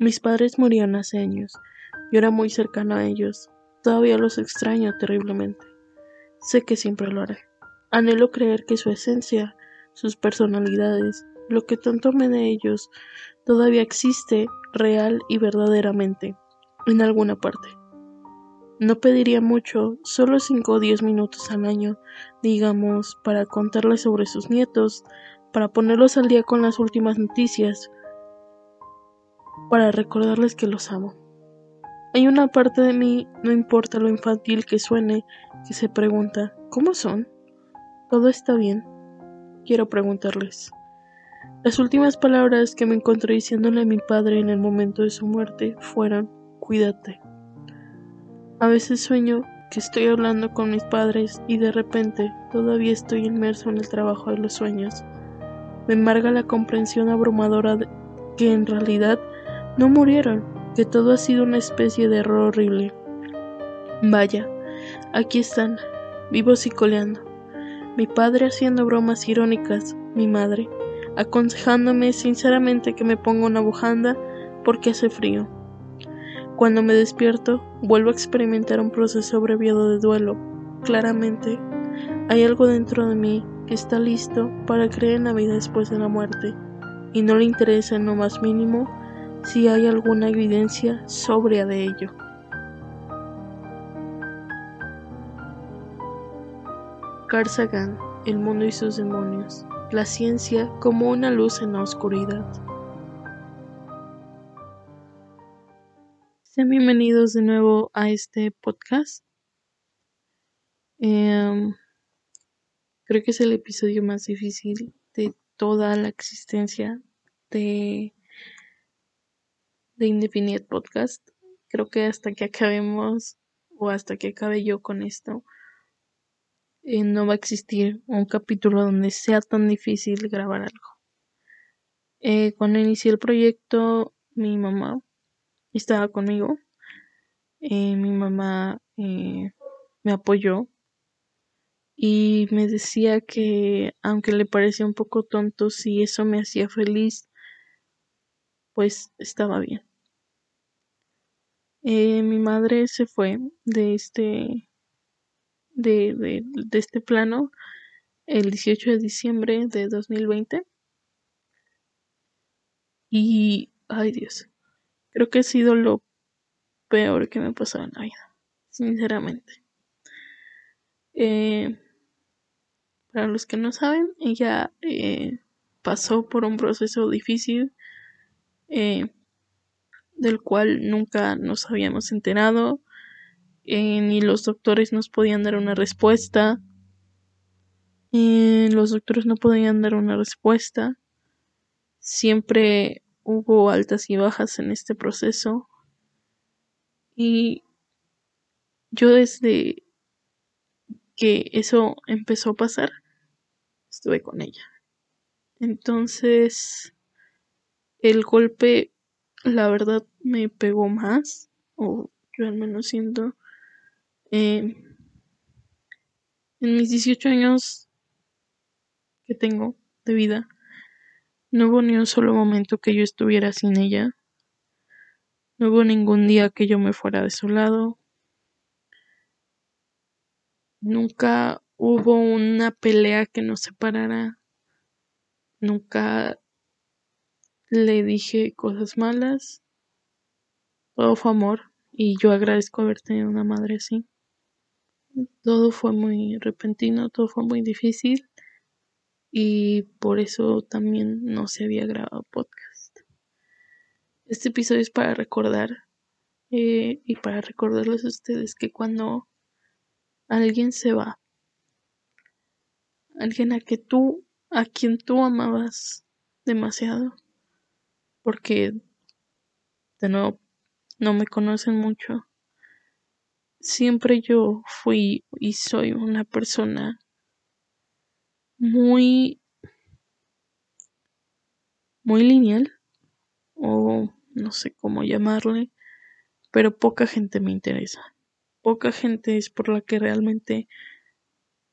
Mis padres murieron hace años. Yo era muy cercano a ellos. Todavía los extraño terriblemente. Sé que siempre lo haré. Anhelo creer que su esencia, sus personalidades, lo que tanto amé de ellos, todavía existe real y verdaderamente en alguna parte. No pediría mucho, solo cinco o diez minutos al año, digamos, para contarles sobre sus nietos, para ponerlos al día con las últimas noticias, para recordarles que los amo. Hay una parte de mí, no importa lo infantil que suene, que se pregunta, ¿cómo son? ¿Todo está bien? Quiero preguntarles. Las últimas palabras que me encontré diciéndole a mi padre en el momento de su muerte fueron, cuídate. A veces sueño que estoy hablando con mis padres y de repente todavía estoy inmerso en el trabajo de los sueños. Me embarga la comprensión abrumadora de que en realidad no murieron, que todo ha sido una especie de error horrible. Vaya, aquí están, vivos y coleando. Mi padre haciendo bromas irónicas, mi madre, aconsejándome sinceramente que me ponga una bujanda porque hace frío. Cuando me despierto, vuelvo a experimentar un proceso abreviado de duelo. Claramente, hay algo dentro de mí que está listo para creer en la vida después de la muerte, y no le interesa en lo más mínimo si hay alguna evidencia sobria de ello. Carl El mundo y sus demonios. La ciencia como una luz en la oscuridad. Sean bienvenidos de nuevo a este podcast. Em, creo que es el episodio más difícil de toda la existencia de, de Indefinite Podcast. Creo que hasta que acabemos o hasta que acabe yo con esto, eh, no va a existir un capítulo donde sea tan difícil grabar algo. Eh, cuando inicié el proyecto, mi mamá estaba conmigo. Eh, mi mamá me apoyó y me decía que aunque le parecía un poco tonto, si eso me hacía feliz, pues estaba bien. Eh, mi madre se fue de este de, de, de este plano el 18 de diciembre de 2020 y ay Dios Creo que ha sido lo peor que me ha pasado en la vida, sinceramente. Eh, para los que no saben, ella eh, pasó por un proceso difícil eh, del cual nunca nos habíamos enterado, ni los doctores nos podían dar una respuesta. los doctores no podían dar una respuesta. Siempre hubo altas y bajas en este proceso y yo desde que eso empezó a pasar estuve con ella entonces el golpe la verdad me pegó más o yo al menos siento eh, en mis 18 años que tengo de vida no hubo ni un solo momento que yo estuviera sin ella. No hubo ningún día que yo me fuera de su lado. Nunca hubo una pelea que nos separara. Nunca le dije cosas malas. Todo fue amor y yo agradezco haber tenido una madre así. Todo fue muy repentino, todo fue muy difícil y por eso también no se había grabado podcast. Este episodio es para recordar eh, y para recordarles a ustedes que cuando alguien se va, alguien a que tú, a quien tú amabas demasiado, porque de nuevo no me conocen mucho, siempre yo fui y soy una persona muy muy lineal o no sé cómo llamarle pero poca gente me interesa. Poca gente es por la que realmente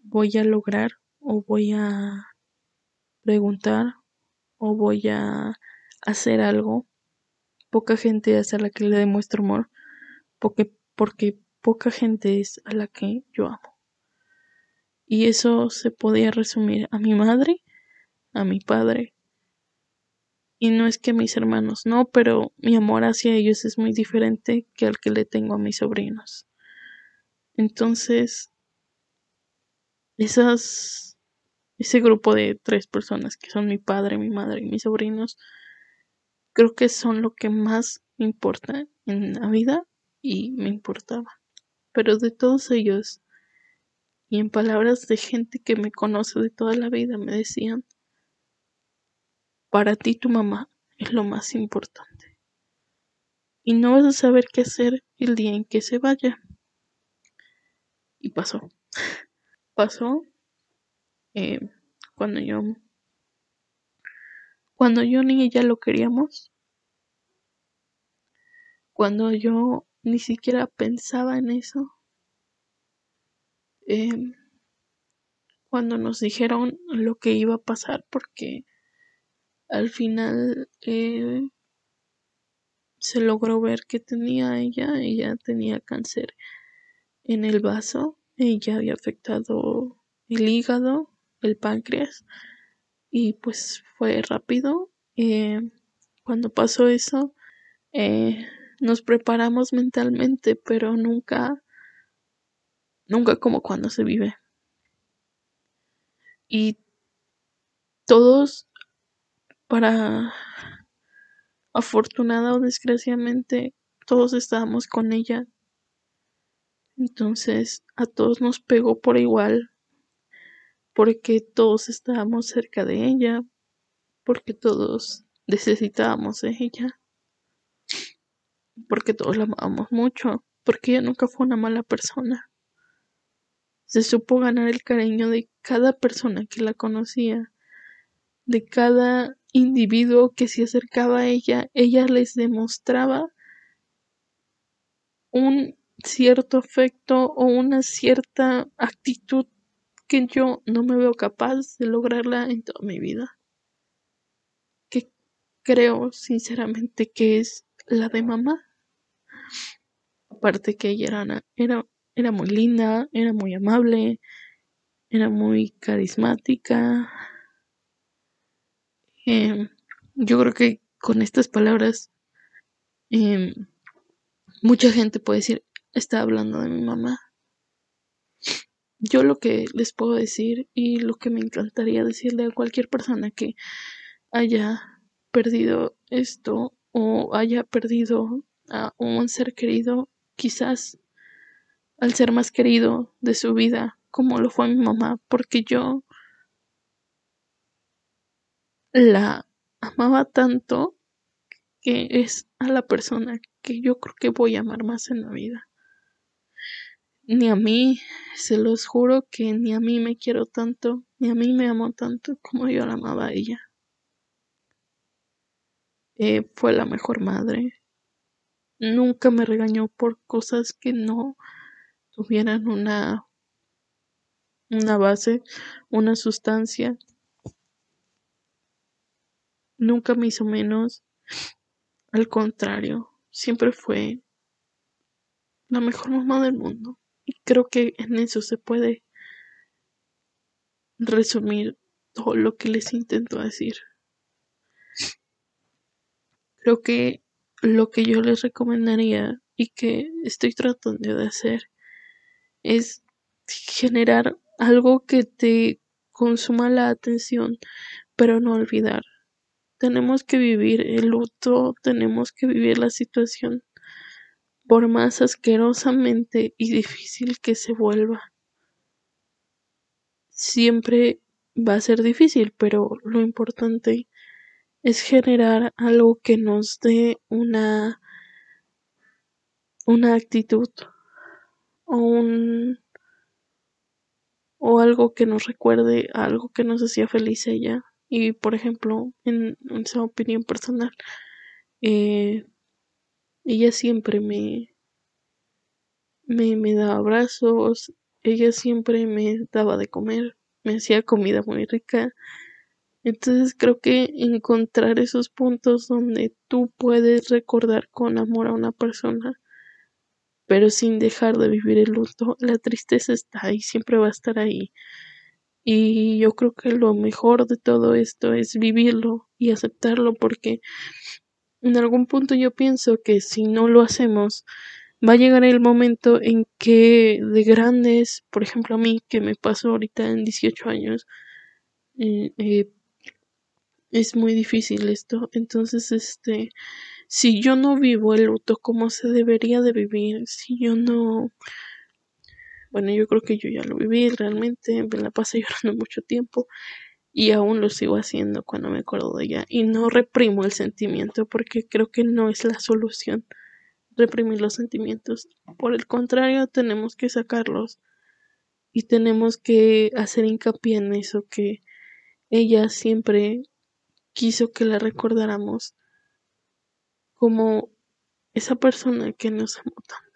voy a lograr o voy a preguntar o voy a hacer algo poca gente es a la que le demuestro amor, porque, porque poca gente es a la que yo amo. Y eso se podía resumir a mi madre, a mi padre. Y no es que mis hermanos no, pero mi amor hacia ellos es muy diferente que al que le tengo a mis sobrinos. Entonces, esas, ese grupo de tres personas que son mi padre, mi madre y mis sobrinos, creo que son lo que más me importa en la vida y me importaba. Pero de todos ellos, y en palabras de gente que me conoce de toda la vida, me decían, para ti tu mamá es lo más importante. Y no vas a saber qué hacer el día en que se vaya. Y pasó. Pasó eh, cuando yo cuando yo ni ella lo queríamos cuando yo ni siquiera pensaba en eso em, cuando nos dijeron lo que iba a pasar porque al final eh, se logró ver que tenía ella ella tenía cáncer en el vaso ella había afectado el hígado, el páncreas y pues fue rápido. Eh, cuando pasó eso, eh, nos preparamos mentalmente, pero nunca, nunca como cuando se vive. Y todos, para afortunada o desgraciadamente, todos estábamos con ella entonces a todos nos pegó por igual, porque todos estábamos cerca de ella, porque todos necesitábamos de ella, porque todos la amábamos mucho, porque ella nunca fue una mala persona. Se supo ganar el cariño de cada persona que la conocía, de cada individuo que se acercaba a ella, ella les demostraba un cierto afecto o una cierta actitud que yo no me veo capaz de lograrla en toda mi vida. Que creo sinceramente que es la de mamá. Aparte que ella era, era, era muy linda, era muy amable, era muy carismática. Em, yo creo que con estas palabras em, mucha gente puede decir está hablando de mi mamá. Yo lo que les puedo decir y lo que me encantaría decirle a cualquier persona que haya perdido esto o haya perdido a un ser querido, quizás al ser más querido de su vida, como lo fue mi mamá, porque yo la amaba tanto que es a la persona que yo creo que voy a amar más en la vida ni a mí, se los juro que ni a mí me quiero tanto, ni a mí me amo tanto como yo la amaba a ella. Eh, fue la mejor madre. Nunca me regañó por cosas que no tuvieran una una base, una sustancia. Nunca me hizo menos. Al contrario, siempre fue la mejor mamá del mundo. Y creo que en eso se puede resumir todo lo que les intento decir. Creo que lo que yo les recomendaría y que estoy tratando de hacer es generar algo que te consuma la atención, pero no olvidar. Tenemos que vivir el luto, tenemos que vivir la situación por más asquerosamente y difícil que se vuelva. Siempre va a ser difícil, pero lo importante es generar algo que nos dé una una actitud o un o algo que nos recuerde algo que nos hacía feliz ella y por ejemplo en, en su opinión personal eh, ella siempre me, me, me daba abrazos, ella siempre me daba de comer, me hacía comida muy rica Entonces creo que encontrar esos puntos donde tú puedes recordar con amor a una persona, pero sin dejar de vivir el luto, la tristeza está ahí, siempre va a estar ahí. Y yo creo que lo mejor de todo esto es vivirlo y aceptarlo porque en algún punto yo pienso que si no lo hacemos, va a llegar el momento en que de grandes, por ejemplo a mí que me pasó ahorita en 18 años, eh, eh, es muy difícil esto. Entonces, este, si yo no vivo el luto como se debería de vivir, si yo no bueno, yo creo que yo ya lo viví realmente, me la pasé llorando mucho tiempo y aún lo sigo haciendo cuando me acuerdo de ella y no reprimo el sentimiento porque creo que no es la solución reprimir los sentimientos. Por el contrario, tenemos que sacarlos y tenemos que hacer hincapié en eso que ella siempre quiso que la recordáramos como esa persona que nos amó tanto.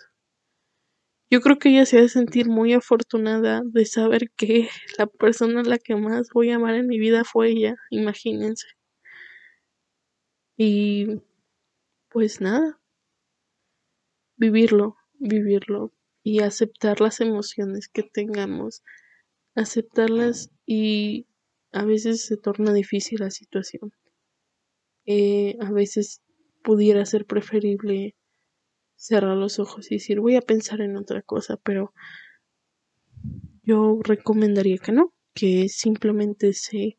Yo creo que ella se ha de sentir muy afortunada de saber que la persona a la que más voy a amar en mi vida fue ella, imagínense. Y pues nada, vivirlo, vivirlo y aceptar las emociones que tengamos, aceptarlas y a veces se torna difícil la situación. Eh, a veces pudiera ser preferible cerrar los ojos y decir voy a pensar en otra cosa, pero yo recomendaría que no, que simplemente se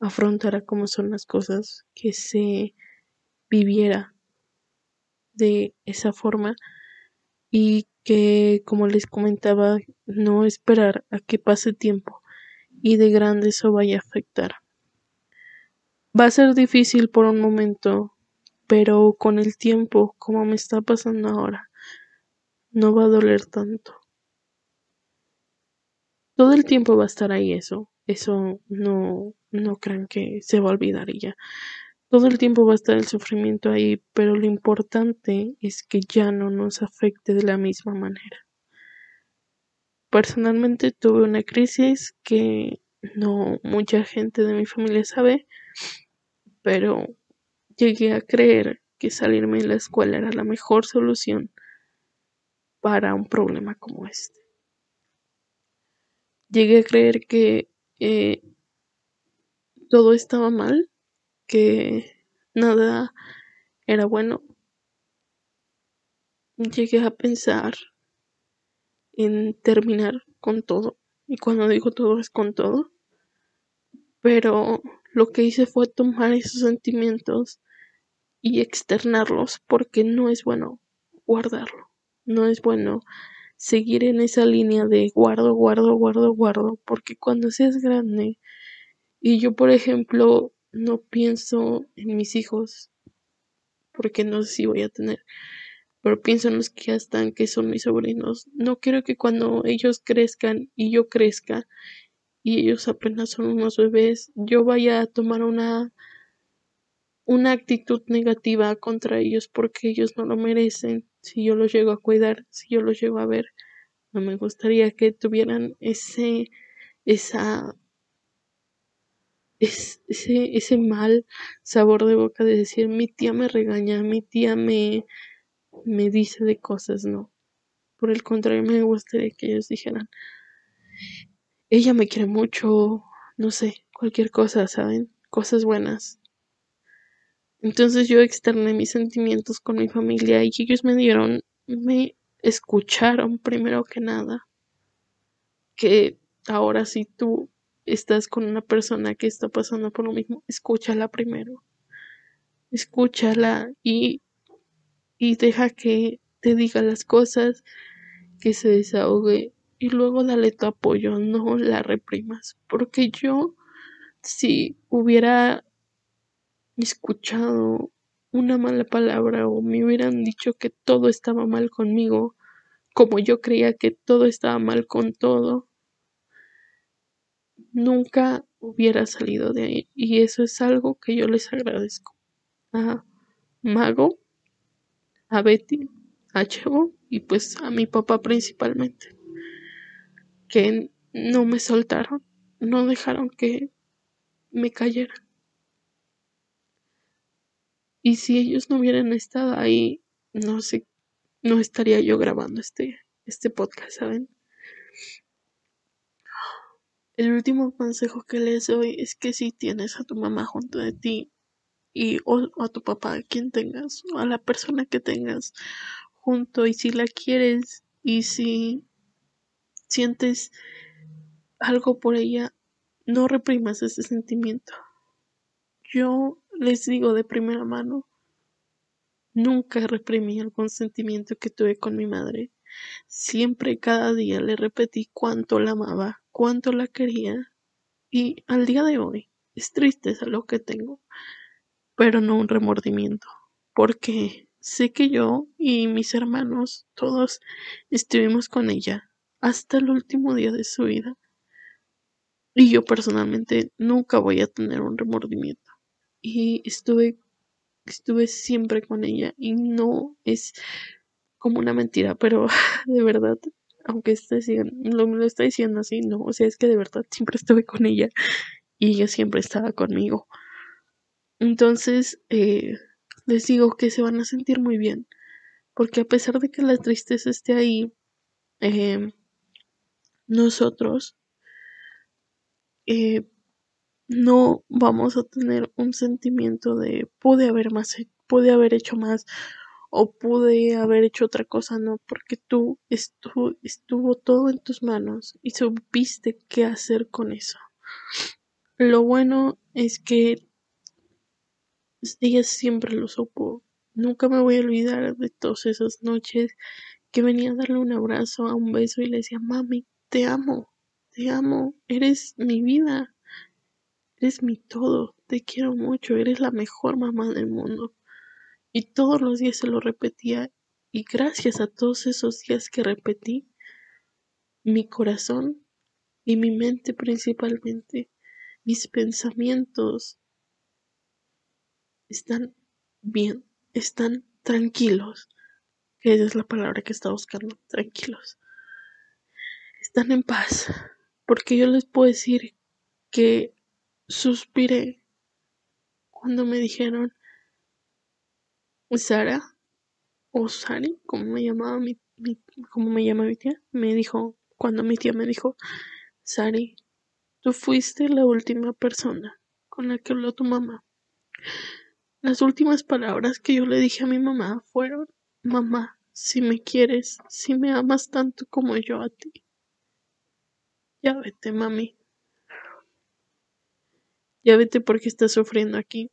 afrontara como son las cosas, que se viviera de esa forma y que, como les comentaba, no esperar a que pase tiempo y de grande eso vaya a afectar. Va a ser difícil por un momento pero con el tiempo, como me está pasando ahora, no va a doler tanto. Todo el tiempo va a estar ahí eso, eso no, no crean que se va a olvidar ya. Todo el tiempo va a estar el sufrimiento ahí, pero lo importante es que ya no nos afecte de la misma manera. Personalmente tuve una crisis que no mucha gente de mi familia sabe, pero Llegué a creer que salirme de la escuela era la mejor solución para un problema como este. Llegué a creer que eh, todo estaba mal, que nada era bueno. Llegué a pensar en terminar con todo. Y cuando digo todo es con todo. Pero lo que hice fue tomar esos sentimientos y externarlos porque no es bueno guardarlo, no es bueno seguir en esa línea de guardo, guardo, guardo, guardo, porque cuando seas grande y yo por ejemplo no pienso en mis hijos porque no sé si voy a tener pero pienso en los que ya están que son mis sobrinos no quiero que cuando ellos crezcan y yo crezca y ellos apenas son unos bebés yo vaya a tomar una una actitud negativa contra ellos porque ellos no lo merecen. Si yo los llego a cuidar, si yo los llego a ver, no me gustaría que tuvieran ese, esa, ese, ese mal sabor de boca de decir mi tía me regaña, mi tía me, me dice de cosas, no. Por el contrario, me gustaría que ellos dijeran, ella me quiere mucho, no sé, cualquier cosa, ¿saben? Cosas buenas. Entonces yo externé mis sentimientos con mi familia y ellos me dieron, me escucharon primero que nada. Que ahora si tú estás con una persona que está pasando por lo mismo, escúchala primero. Escúchala y, y deja que te diga las cosas, que se desahogue y luego dale tu apoyo, no la reprimas. Porque yo, si hubiera escuchado una mala palabra o me hubieran dicho que todo estaba mal conmigo, como yo creía que todo estaba mal con todo, nunca hubiera salido de ahí. Y eso es algo que yo les agradezco. A Mago, a Betty, a Chevo y pues a mi papá principalmente. Que no me soltaron, no dejaron que me callara. Y si ellos no hubieran estado ahí, no sé, no estaría yo grabando este, este podcast, ¿saben? El último consejo que les doy es que si tienes a tu mamá junto de ti y o, a tu papá, a quien tengas, o a la persona que tengas junto y si la quieres y si sientes algo por ella, no reprimas ese sentimiento. Yo les digo de primera mano, nunca reprimí algún sentimiento que tuve con mi madre. Siempre cada día le repetí cuánto la amaba, cuánto la quería y al día de hoy es tristeza lo que tengo, pero no un remordimiento, porque sé que yo y mis hermanos todos estuvimos con ella hasta el último día de su vida y yo personalmente nunca voy a tener un remordimiento y estuve estuve siempre con ella y no es como una mentira, pero de verdad, aunque esté lo, lo está diciendo así, no, o sea, es que de verdad siempre estuve con ella y ella siempre estaba conmigo. Entonces, eh, les digo que se van a sentir muy bien, porque a pesar de que la tristeza esté ahí, eh, nosotros eh, no vamos a tener un sentimiento de pude haber más, pude haber hecho más o pude haber hecho otra cosa, no, porque tú estuvo, estuvo todo en tus manos y supiste qué hacer con eso. Lo bueno es que ella siempre lo supo. Nunca me voy a olvidar de todas esas noches que venía a darle un abrazo, a un beso y le decía, mami, te amo, te amo, eres mi vida. Eres mi todo, te quiero mucho, eres la mejor mamá del mundo. Y todos los días se lo repetía y gracias a todos esos días que repetí, mi corazón y mi mente principalmente, mis pensamientos están bien, están tranquilos, que esa es la palabra que está buscando, tranquilos. Están en paz, porque yo les puedo decir que Suspiré cuando me dijeron Sara o Sari, como me llamaba mi, como me llama mi tía, me dijo, cuando mi tía me dijo, Sari, tú fuiste la última persona con la que habló tu mamá. Las últimas palabras que yo le dije a mi mamá fueron, mamá, si me quieres, si me amas tanto como yo a ti. Ya vete, mami. Ya vete porque estás sufriendo aquí.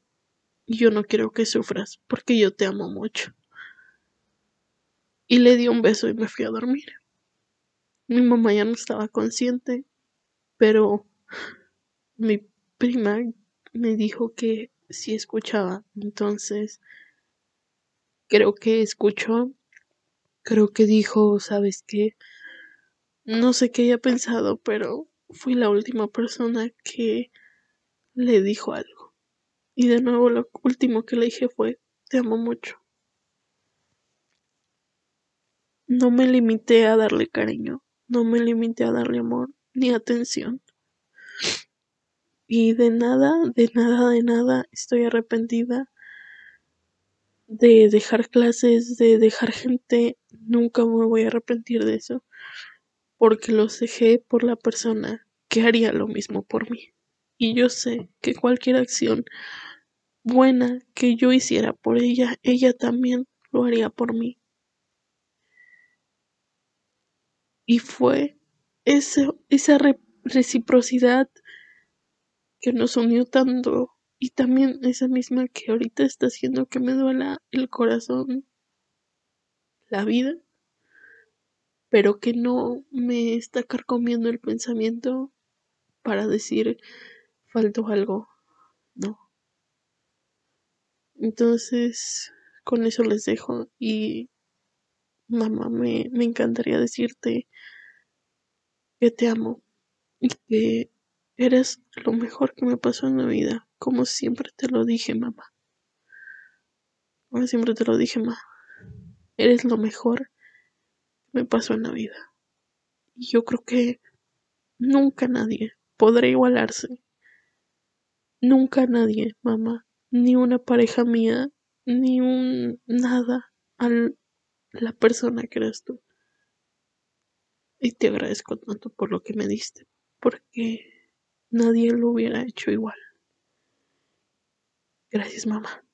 Y yo no quiero que sufras, porque yo te amo mucho. Y le di un beso y me fui a dormir. Mi mamá ya no estaba consciente, pero mi prima me dijo que sí escuchaba. Entonces, creo que escuchó. Creo que dijo, ¿sabes qué? No sé qué haya pensado, pero fui la última persona que le dijo algo. Y de nuevo lo último que le dije fue, te amo mucho. No me limité a darle cariño, no me limité a darle amor ni atención. Y de nada, de nada, de nada estoy arrepentida de dejar clases, de dejar gente. Nunca me voy a arrepentir de eso. Porque los dejé por la persona que haría lo mismo por mí y yo sé que cualquier acción buena que yo hiciera por ella, ella también lo haría por mí. Y fue esa, esa reciprocidad que nos unió tanto y también esa misma que ahorita está haciendo que me duela el corazón, la vida, pero que no me está carcomiendo el pensamiento para decir faltó algo, ¿no? Entonces, con eso les dejo y mamá, me, me encantaría decirte que te amo y que eres lo mejor que me pasó en la vida, como siempre te lo dije, mamá. Como siempre te lo dije, mamá. Eres lo mejor que me pasó en la vida. Y yo creo que nunca nadie podrá igualarse nunca nadie, mamá, ni una pareja mía, ni un nada a la persona que eres tú. Y te agradezco tanto por lo que me diste, porque nadie lo hubiera hecho igual. Gracias, mamá.